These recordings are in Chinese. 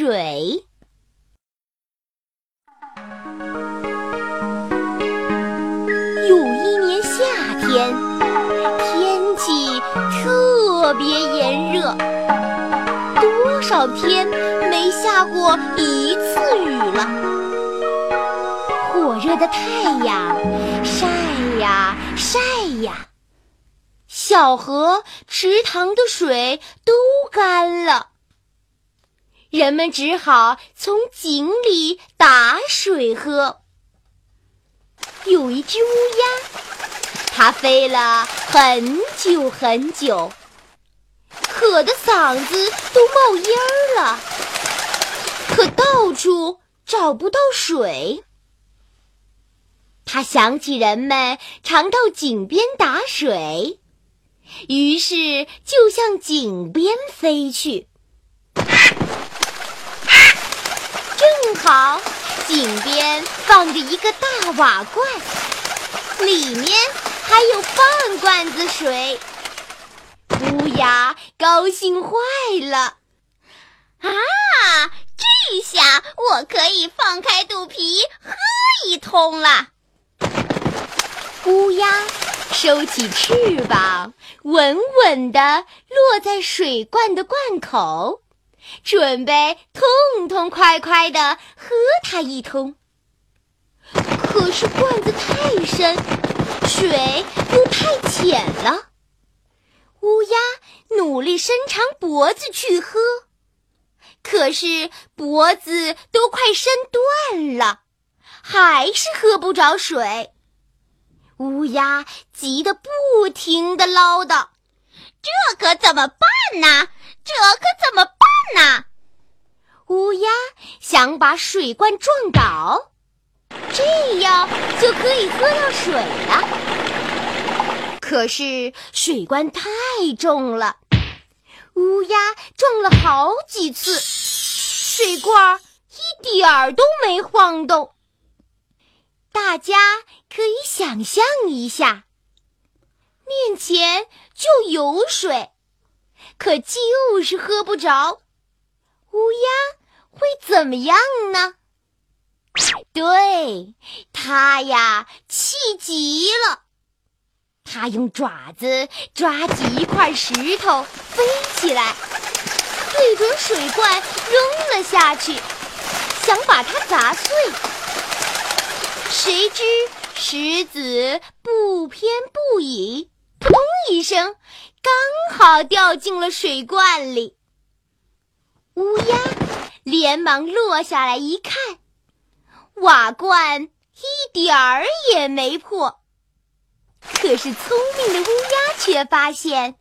水。有一年夏天，天气特别炎热，多少天没下过一次雨了。火热的太阳晒呀晒呀，小河、池塘的水都干了。人们只好从井里打水喝。有一只乌鸦，它飞了很久很久，渴得嗓子都冒烟了，可到处找不到水。它想起人们常到井边打水，于是就向井边飞去。好，井边放着一个大瓦罐，里面还有半罐子水。乌鸦高兴坏了，啊，这下我可以放开肚皮喝一通了。乌鸦收起翅膀，稳稳地落在水罐的罐口。准备痛痛快快地喝它一通，可是罐子太深，水又太浅了。乌鸦努力伸长脖子去喝，可是脖子都快伸断了，还是喝不着水。乌鸦急得不停地唠叨：“这可怎么办呢？这可怎么？”那，乌鸦想把水罐撞倒，这样就可以喝到水了。可是水罐太重了，乌鸦撞了好几次，水罐一点儿都没晃动。大家可以想象一下，面前就有水，可就是喝不着。乌鸦会怎么样呢？对，它呀，气急了。它用爪子抓起一块石头，飞起来，对准水罐扔了下去，想把它砸碎。谁知石子不偏不倚，扑通一声，刚好掉进了水罐里。乌鸦连忙落下来一看，瓦罐一点儿也没破。可是聪明的乌鸦却发现，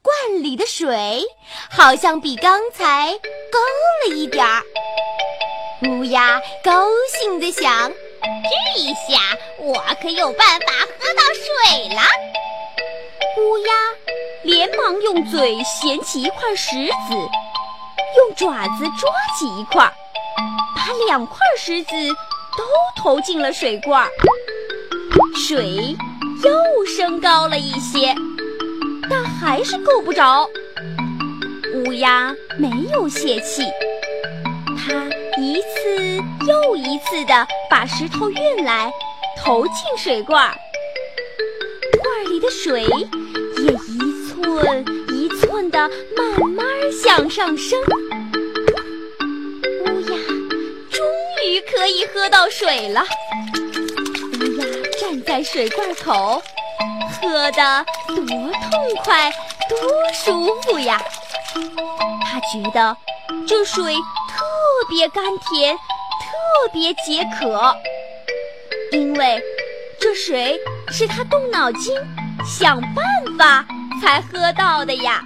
罐里的水好像比刚才高了一点儿。乌鸦高兴地想：“这下我可有办法喝到水了。”乌鸦连忙用嘴衔起一块石子。用爪子抓起一块，把两块石子都投进了水罐，水又升高了一些，但还是够不着。乌鸦没有泄气，它一次又一次地把石头运来，投进水罐，罐里的水也一寸一寸地慢慢向上升。乌鸦终于可以喝到水了。乌鸦站在水罐口，喝得多痛快，多舒服呀！他觉得这水特别甘甜，特别解渴，因为这水是他动脑筋想办法才喝到的呀。